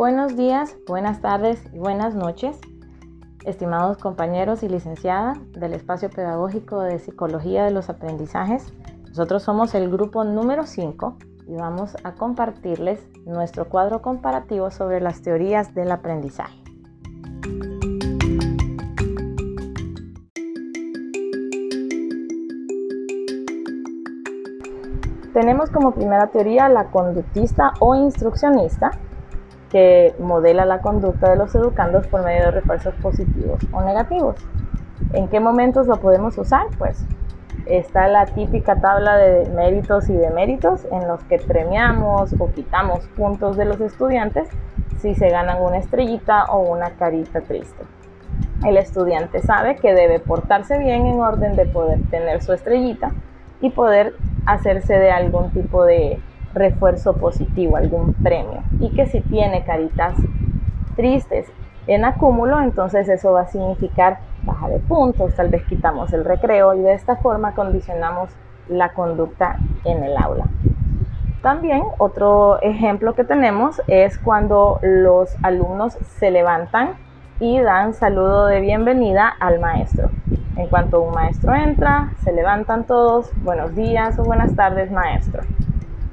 Buenos días, buenas tardes y buenas noches, estimados compañeros y licenciada del espacio pedagógico de psicología de los aprendizajes. Nosotros somos el grupo número 5 y vamos a compartirles nuestro cuadro comparativo sobre las teorías del aprendizaje. Tenemos como primera teoría la conductista o instruccionista, que modela la conducta de los educandos por medio de refuerzos positivos o negativos. ¿En qué momentos lo podemos usar? Pues está la típica tabla de méritos y deméritos en los que premiamos o quitamos puntos de los estudiantes si se ganan una estrellita o una carita triste. El estudiante sabe que debe portarse bien en orden de poder tener su estrellita y poder hacerse de algún tipo de refuerzo positivo, algún premio. Y que si tiene caritas tristes en acúmulo, entonces eso va a significar baja de puntos, tal vez quitamos el recreo y de esta forma condicionamos la conducta en el aula. También otro ejemplo que tenemos es cuando los alumnos se levantan y dan saludo de bienvenida al maestro. En cuanto un maestro entra, se levantan todos, buenos días o buenas tardes maestro.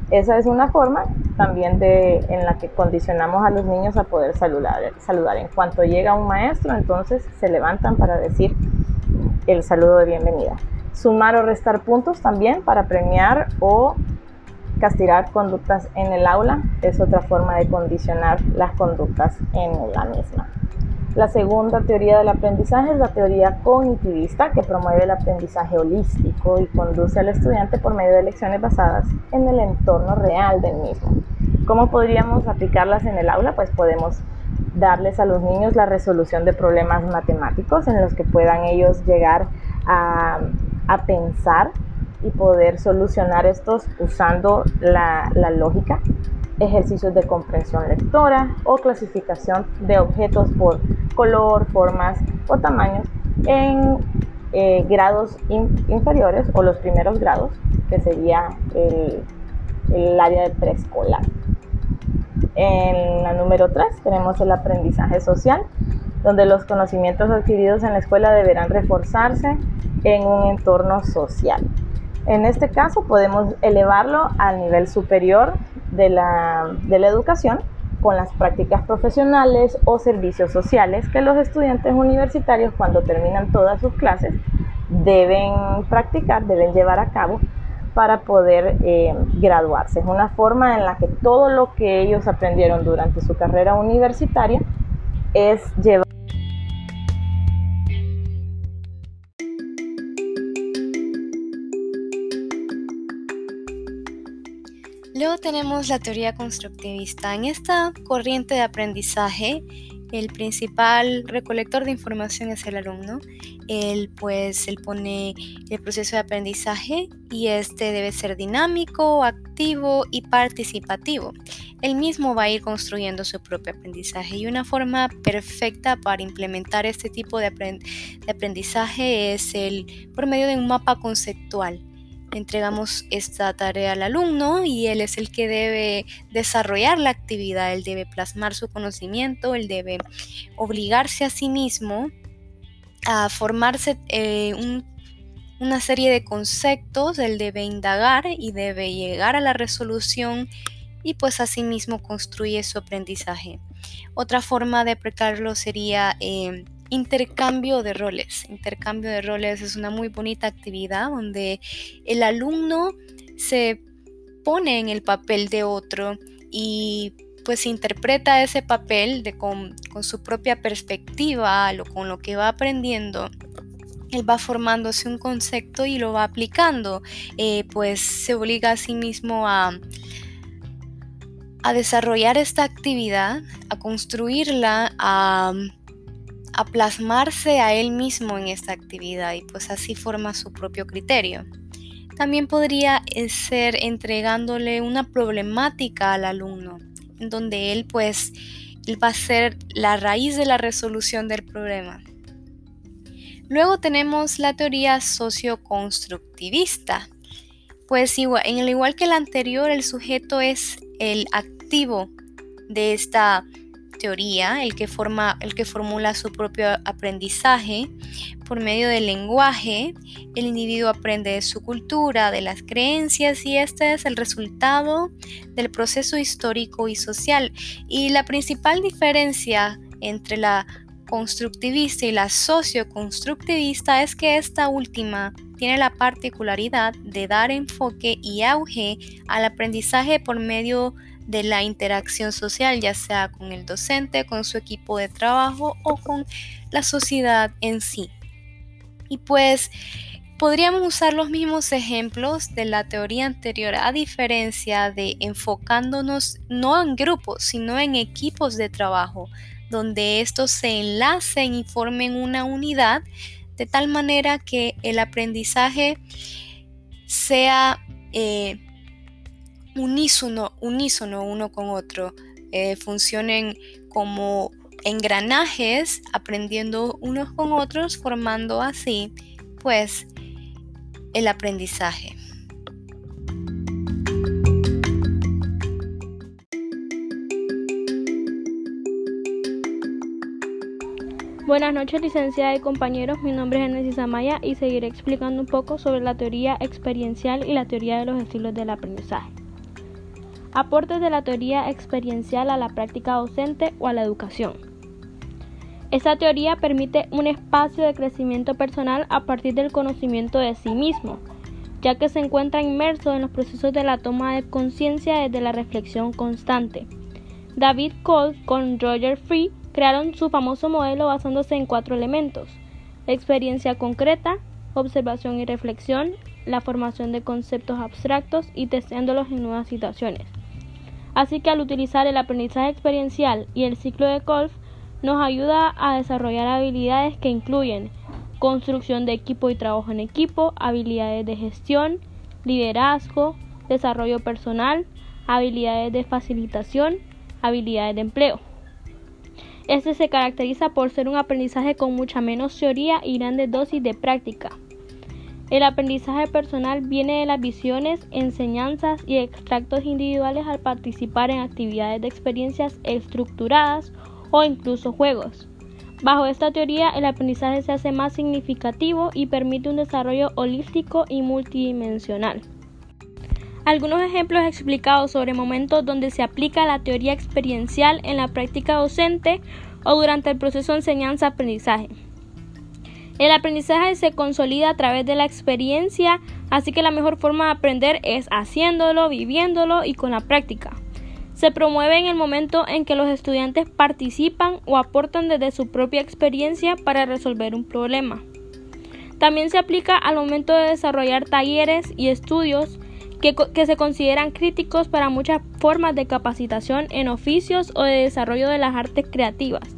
Esa es una forma también de, en la que condicionamos a los niños a poder saludar, saludar. En cuanto llega un maestro, entonces se levantan para decir el saludo de bienvenida. Sumar o restar puntos también para premiar o castigar conductas en el aula es otra forma de condicionar las conductas en la misma. La segunda teoría del aprendizaje es la teoría cognitivista que promueve el aprendizaje holístico y conduce al estudiante por medio de lecciones basadas en el entorno real del mismo. ¿Cómo podríamos aplicarlas en el aula? Pues podemos darles a los niños la resolución de problemas matemáticos en los que puedan ellos llegar a, pensar y poder solucionar estos usando la, la lógica ejercicios de comprensión lectora o clasificación de objetos por color, formas o tamaños en eh, grados inferiores o los primeros grados, que sería el, el área de preescolar. En la número 3 tenemos el aprendizaje social, donde los conocimientos adquiridos en la escuela deberán reforzarse en un entorno social. En este caso podemos elevarlo al nivel superior de la, de la educación con las prácticas profesionales o servicios sociales que los estudiantes universitarios cuando terminan todas sus clases deben practicar, deben llevar a cabo para poder eh, graduarse. Es una forma en la que todo lo que ellos aprendieron durante su carrera universitaria es llevar Luego tenemos la teoría constructivista. En esta corriente de aprendizaje, el principal recolector de información es el alumno. Él pues él pone el proceso de aprendizaje y este debe ser dinámico, activo y participativo. Él mismo va a ir construyendo su propio aprendizaje y una forma perfecta para implementar este tipo de, aprendizaje es el por medio de un mapa conceptual entregamos esta tarea al alumno y él es el que debe desarrollar la actividad, él debe plasmar su conocimiento, él debe obligarse a sí mismo a formarse eh, una serie de conceptos, él debe indagar y debe llegar a la resolución y pues asimismo construye su aprendizaje. Otra forma de aplicarlo sería... Eh, intercambio de roles. Intercambio de roles es una muy bonita actividad donde el alumno se pone en el papel de otro y pues interpreta ese papel con, su propia perspectiva, lo, con lo que va aprendiendo. Él va formándose un concepto y lo va aplicando, eh, pues se obliga a sí mismo a, a desarrollar esta actividad, a construirla, a a plasmarse a él mismo en esta actividad y pues así forma su propio criterio. También podría eh, ser entregándole una problemática al alumno, donde él pues va a ser la raíz de la resolución del problema. Luego tenemos la teoría socioconstructivista. Pues igual, en el igual que el anterior, el sujeto es el activo de esta teoría, el que, forma, el que formula su propio aprendizaje. Por medio del lenguaje, el individuo aprende de su cultura, de las creencias y este es el resultado del proceso histórico y social. Y la principal diferencia entre la constructivista y la socioconstructivista es que esta última tiene la particularidad de dar enfoque y auge al aprendizaje por medio de la interacción social, ya sea con el docente, con su equipo de trabajo o con la sociedad en sí. Y pues podríamos usar los mismos ejemplos de la teoría anterior a diferencia de enfocándonos no en grupos, sino en equipos de trabajo, donde estos se enlacen y formen una unidad de tal manera que el aprendizaje sea eh, unísono, unísono uno con otro, eh, funcionen como engranajes, aprendiendo unos con otros, formando así, pues, el aprendizaje. Buenas noches, licenciada y compañeros. Mi nombre es Genesis Amaya y seguiré explicando un poco sobre la teoría experiencial y la teoría de los estilos del aprendizaje. Aportes de la teoría experiencial a la práctica docente o a la educación. Esta teoría permite un espacio de crecimiento personal a partir del conocimiento de sí mismo, ya que se encuentra inmerso en los procesos de la toma de conciencia desde la reflexión constante. David Cole con Roger Free crearon su famoso modelo basándose en cuatro elementos. Experiencia concreta, observación y reflexión, la formación de conceptos abstractos y testeándolos en nuevas situaciones. Así que al utilizar el aprendizaje experiencial y el ciclo de Kolf, nos ayuda a desarrollar habilidades que incluyen construcción de equipo y trabajo en equipo, habilidades de gestión, liderazgo, desarrollo personal, habilidades de facilitación, habilidades de empleo. Este se caracteriza por ser un aprendizaje con mucha menos teoría y grandes dosis de práctica. El aprendizaje personal viene de las visiones, enseñanzas y extractos individuales al participar en actividades de experiencias estructuradas o incluso juegos. Bajo esta teoría, el aprendizaje se hace más significativo y permite un desarrollo holístico y multidimensional. Algunos ejemplos explicados sobre momentos donde se aplica la teoría experiencial en la práctica docente o durante el proceso de enseñanza-aprendizaje. El aprendizaje se consolida a través de la experiencia, así que la mejor forma de aprender es haciéndolo, viviéndolo y con la práctica. Se promueve en el momento en que los estudiantes participan o aportan desde su propia experiencia para resolver un problema. También se aplica al momento de desarrollar talleres y estudios que, se consideran críticos para muchas formas de capacitación en oficios o de desarrollo de las artes creativas.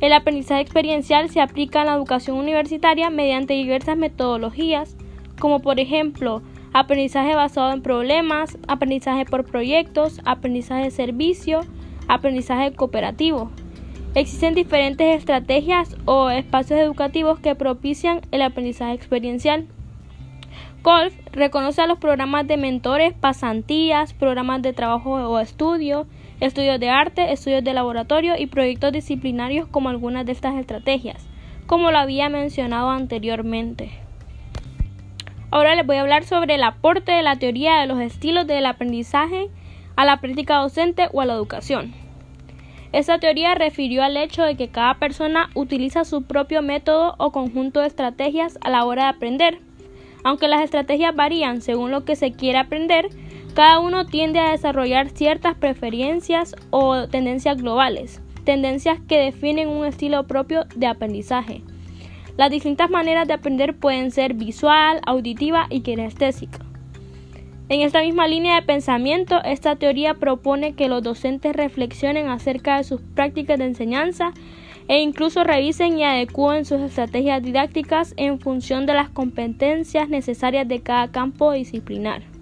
El aprendizaje experiencial se aplica en la educación universitaria mediante diversas metodologías, como por ejemplo aprendizaje basado en problemas, aprendizaje por proyectos, aprendizaje de servicio, aprendizaje cooperativo. Existen diferentes estrategias o espacios educativos que propician el aprendizaje experiencial. Golf reconoce a los programas de mentores, pasantías, programas de trabajo o estudio, estudios de arte, estudios de laboratorio y proyectos disciplinarios como algunas de estas estrategias, como lo había mencionado anteriormente. Ahora les voy a hablar sobre el aporte de la teoría de los estilos del aprendizaje a la práctica docente o a la educación. Esta teoría refirió al hecho de que cada persona utiliza su propio método o conjunto de estrategias a la hora de aprender aunque las estrategias varían según lo que se quiere aprender, cada uno tiende a desarrollar ciertas preferencias o tendencias globales, tendencias que definen un estilo propio de aprendizaje. Las distintas maneras de aprender pueden ser visual, auditiva y kinestésica. En esta misma línea de pensamiento, esta teoría propone que los docentes reflexionen acerca de sus prácticas de enseñanza e incluso revisen y adecúen sus estrategias didácticas en función de las competencias necesarias de cada campo disciplinar.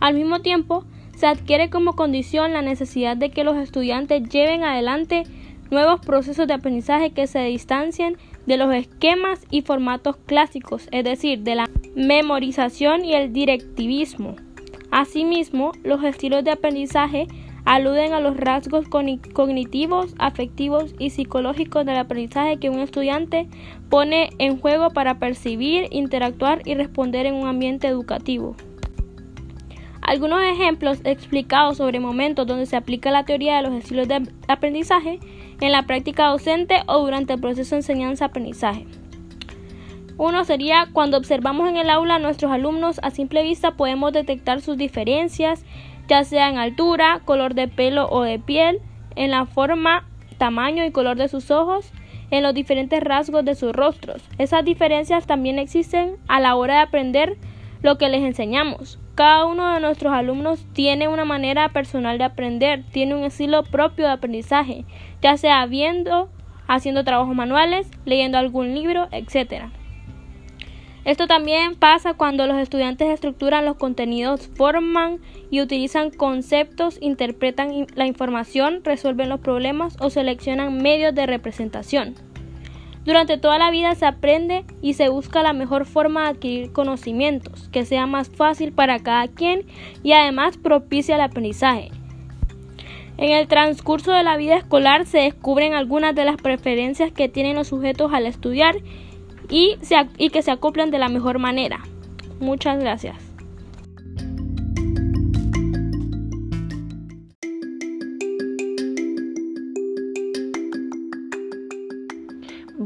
Al mismo tiempo, se adquiere como condición la necesidad de que los estudiantes lleven adelante nuevos procesos de aprendizaje que se distancien de los esquemas y formatos clásicos, es decir, de la memorización y el directivismo. Asimismo, los estilos de aprendizaje aluden a los rasgos cognitivos, afectivos y psicológicos del aprendizaje que un estudiante pone en juego para percibir, interactuar y responder en un ambiente educativo. Algunos ejemplos explicados sobre momentos donde se aplica la teoría de los estilos de aprendizaje en la práctica docente o durante el proceso de enseñanza-aprendizaje. Uno sería cuando observamos en el aula a nuestros alumnos a simple vista podemos detectar sus diferencias, ya sea en altura, color de pelo o de piel, en la forma, tamaño y color de sus ojos, en los diferentes rasgos de sus rostros. Esas diferencias también existen a la hora de aprender lo que les enseñamos. Cada uno de nuestros alumnos tiene una manera personal de aprender, tiene un estilo propio de aprendizaje, ya sea viendo, haciendo trabajos manuales, leyendo algún libro, etc. Esto también pasa cuando los estudiantes estructuran los contenidos, forman y utilizan conceptos, interpretan la información, resuelven los problemas o seleccionan medios de representación. Durante toda la vida se aprende y se busca la mejor forma de adquirir conocimientos, que sea más fácil para cada quien y además propicia el aprendizaje. En el transcurso de la vida escolar se descubren algunas de las preferencias que tienen los sujetos al estudiar y, y que se acoplan de la mejor manera. Muchas gracias.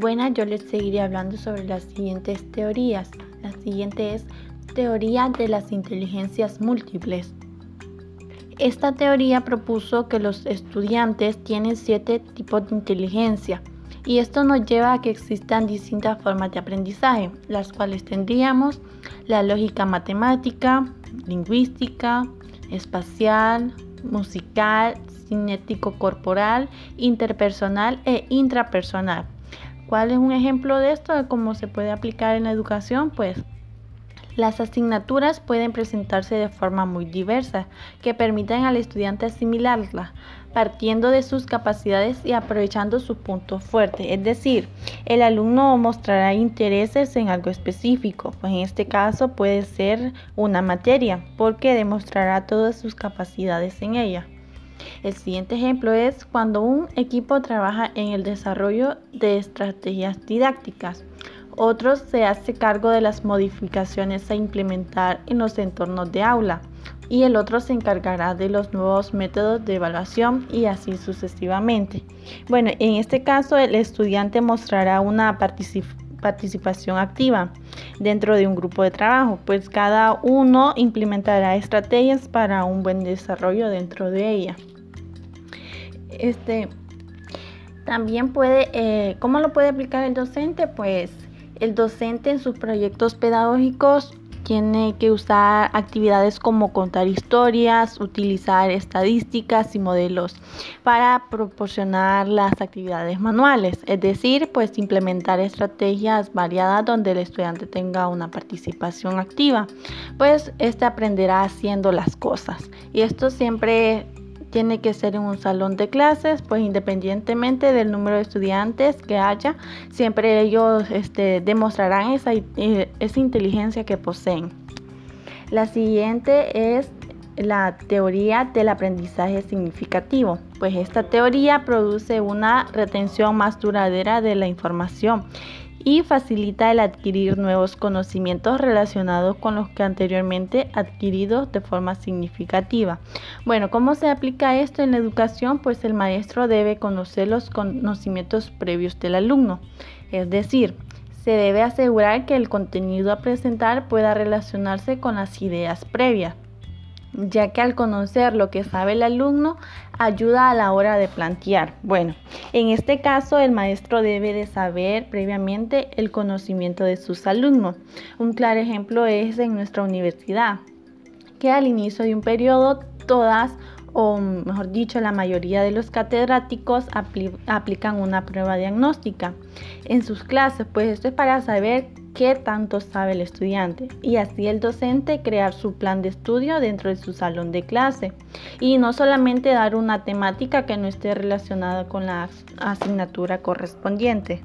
Buenas, yo les seguiré hablando sobre las siguientes teorías. La siguiente es teoría de las inteligencias múltiples. Esta teoría propuso que los estudiantes tienen siete tipos de inteligencia y esto nos lleva a que existan distintas formas de aprendizaje, las cuales tendríamos la lógica matemática, lingüística, espacial, musical, cinético corporal, interpersonal e intrapersonal. ¿Cuál es un ejemplo de esto, de cómo se puede aplicar en la educación? Pues las asignaturas pueden presentarse de forma muy diversa, que permitan al estudiante asimilarla, partiendo de sus capacidades y aprovechando sus puntos fuertes. Es decir, el alumno mostrará intereses en algo específico, pues en este caso puede ser una materia, porque demostrará todas sus capacidades en ella. El siguiente ejemplo es cuando un equipo trabaja en el desarrollo de estrategias didácticas. Otro se hace cargo de las modificaciones a implementar en los entornos de aula y el otro se encargará de los nuevos métodos de evaluación y así sucesivamente. Bueno, en este caso el estudiante mostrará una participación activa dentro de un grupo de trabajo, pues cada uno implementará estrategias para un buen desarrollo dentro de ella. Este, también puede, eh, ¿cómo lo puede aplicar el docente? Pues el docente en sus proyectos pedagógicos tiene que usar actividades como contar historias, utilizar estadísticas y modelos para proporcionar las actividades manuales, es decir, pues implementar estrategias variadas donde el estudiante tenga una participación activa, pues este aprenderá haciendo las cosas. Y esto siempre tiene que ser en un salón de clases, pues independientemente del número de estudiantes que haya, siempre ellos este, demostrarán esa, eh, esa inteligencia que poseen. La siguiente es la teoría del aprendizaje significativo, pues esta teoría produce una retención más duradera de la información y facilita el adquirir nuevos conocimientos relacionados con los que anteriormente adquiridos de forma significativa. Bueno, ¿cómo se aplica esto en la educación? Pues el maestro debe conocer los conocimientos previos del alumno, es decir, se debe asegurar que el contenido a presentar pueda relacionarse con las ideas previas ya que al conocer lo que sabe el alumno ayuda a la hora de plantear. Bueno, en este caso el maestro debe de saber previamente el conocimiento de sus alumnos. Un claro ejemplo es en nuestra universidad, que al inicio de un periodo todas o mejor dicho, la mayoría de los catedráticos aplican una prueba diagnóstica en sus clases, pues esto es para saber qué tanto sabe el estudiante y así el docente crear su plan de estudio dentro de su salón de clase y no solamente dar una temática que no esté relacionada con la asignatura correspondiente.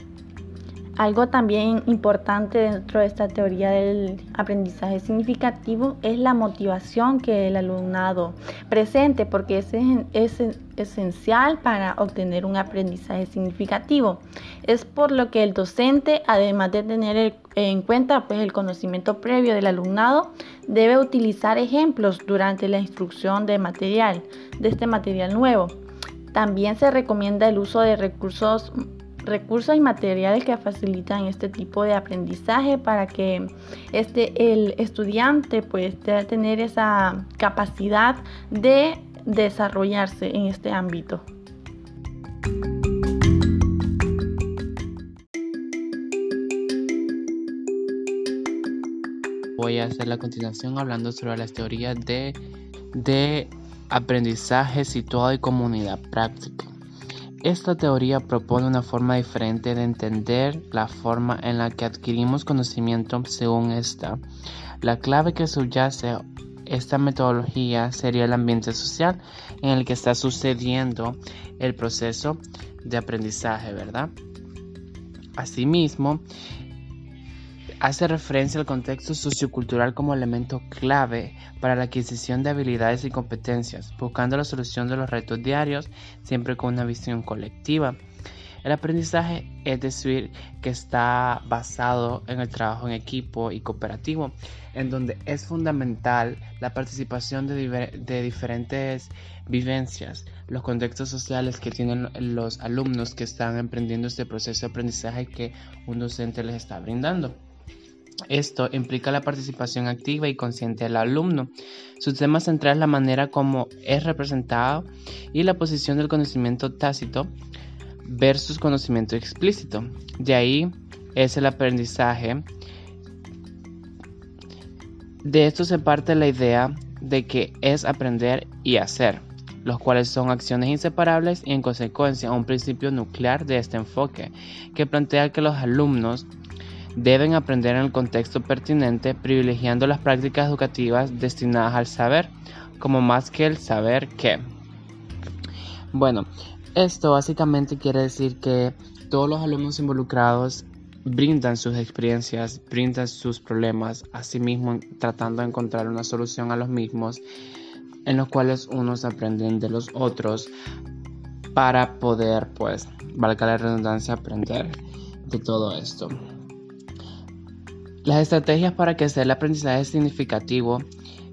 Algo también importante dentro de esta teoría del aprendizaje significativo es la motivación que el alumnado presente, porque es, es esencial para obtener un aprendizaje significativo. Es por lo que el docente, además de tener en cuenta pues, el conocimiento previo del alumnado, debe utilizar ejemplos durante la instrucción de material, de este material nuevo. También se recomienda el uso de recursos recursos y materiales que facilitan este tipo de aprendizaje para que este, el estudiante pues, tener esa capacidad de desarrollarse en este ámbito. Voy a hacer la continuación hablando sobre las teorías de, de aprendizaje situado y comunidad práctica. Esta teoría propone una forma diferente de entender la forma en la que adquirimos conocimiento según esta. La clave que subyace esta metodología sería el ambiente social en el que está sucediendo el proceso de aprendizaje, ¿verdad? Asimismo, hace referencia al contexto sociocultural como elemento clave para la adquisición de habilidades y competencias, buscando la solución de los retos diarios, siempre con una visión colectiva. El aprendizaje es decir que está basado en el trabajo en equipo y cooperativo, en donde es fundamental la participación de, diferentes vivencias, los contextos sociales que tienen los alumnos que están emprendiendo este proceso de aprendizaje que un docente les está brindando. Esto implica la participación activa y consciente del alumno. Su tema central es la manera como es representado y la posición del conocimiento tácito versus conocimiento explícito. De ahí es el aprendizaje. De esto se parte la idea de que es aprender y hacer, los cuales son acciones inseparables y en consecuencia un principio nuclear de este enfoque, que plantea que los alumnos deben aprender en el contexto pertinente, privilegiando las prácticas educativas destinadas al saber, como más que el saber qué. Bueno, esto básicamente quiere decir que todos los alumnos involucrados brindan sus experiencias, brindan sus problemas, asimismo tratando de encontrar una solución a los mismos, en los cuales unos aprenden de los otros para poder, pues, valga la redundancia, aprender de todo esto. Las estrategias para que sea el aprendizaje significativo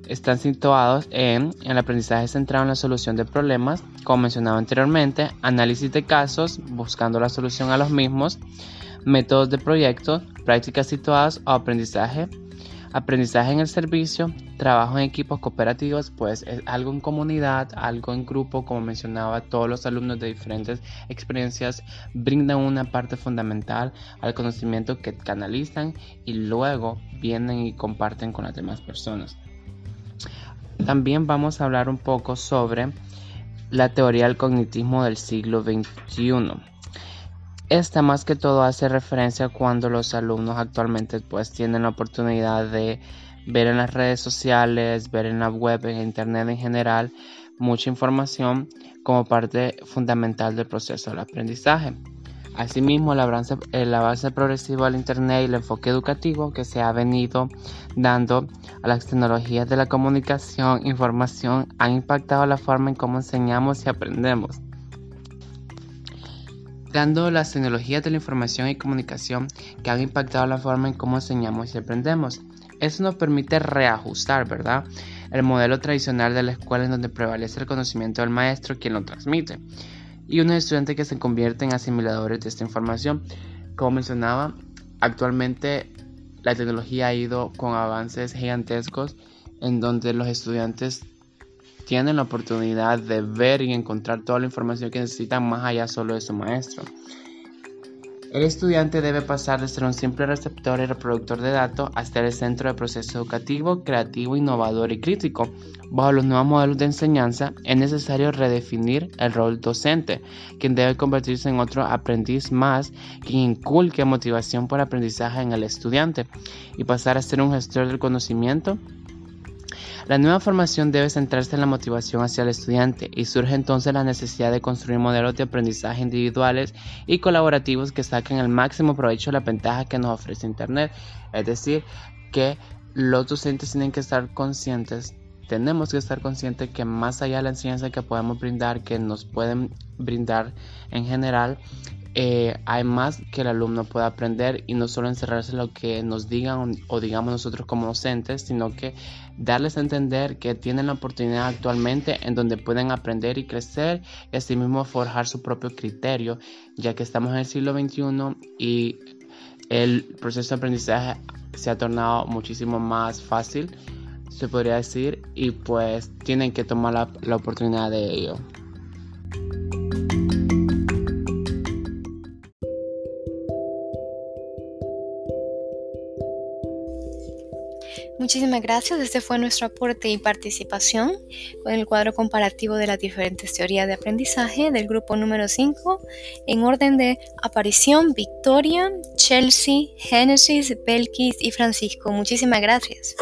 están situados en, el aprendizaje centrado en la solución de problemas, como mencionaba anteriormente, análisis de casos, buscando la solución a los mismos, métodos de proyectos, prácticas situadas o aprendizaje Aprendizaje en el servicio, trabajo en equipos cooperativos, pues es algo en comunidad, algo en grupo, como mencionaba, todos los alumnos de diferentes experiencias brindan una parte fundamental al conocimiento que canalizan y luego vienen y comparten con las demás personas. También vamos a hablar un poco sobre la teoría del cognitismo del siglo XXI. Esta más que todo hace referencia cuando los alumnos actualmente pues tienen la oportunidad de ver en las redes sociales, ver en la web, en internet en general, mucha información como parte fundamental del proceso del aprendizaje. Asimismo, el avance, el avance progresivo del Internet y el enfoque educativo que se ha venido dando a las tecnologías de la comunicación información han impactado la forma en cómo enseñamos y aprendemos dando las tecnologías de la información y comunicación que han impactado la forma en cómo enseñamos y aprendemos. Eso nos permite reajustar, ¿verdad? El modelo tradicional de la escuela en donde prevalece el conocimiento del maestro quien lo transmite y unos estudiantes que se convierten en asimiladores de esta información. Como mencionaba, actualmente la tecnología ha ido con avances gigantescos en donde los estudiantes tienen la oportunidad de ver y encontrar toda la información que necesitan más allá solo de su maestro. El estudiante debe pasar de ser un simple receptor y reproductor de datos a ser el centro de proceso educativo, creativo, innovador y crítico. Bajo los nuevos modelos de enseñanza es necesario redefinir el rol docente, quien debe convertirse en otro aprendiz más, quien inculque motivación por aprendizaje en el estudiante y pasar a ser un gestor del conocimiento La nueva formación debe centrarse en la motivación hacia el estudiante y surge entonces la necesidad de construir modelos de aprendizaje individuales y colaborativos que saquen el máximo provecho de la ventaja que nos ofrece Internet. Es decir, que los docentes tienen que estar conscientes tenemos que estar conscientes que más allá de la enseñanza que podemos brindar, que nos pueden brindar en general, eh, hay más que el alumno pueda aprender y no solo encerrarse en lo que nos digan o digamos nosotros como docentes, sino que darles a entender que tienen la oportunidad actualmente en donde pueden aprender y crecer y asimismo forjar su propio criterio, ya que estamos en el siglo XXI y el proceso de aprendizaje se ha tornado muchísimo más fácil, se podría decir, y pues tienen que tomar la, la oportunidad de ello. Muchísimas gracias. Este fue nuestro aporte y participación con el cuadro comparativo de las diferentes teorías de aprendizaje del grupo número 5 en orden de aparición, Victoria, Chelsea, Genesis, Belkis y Francisco. Muchísimas gracias.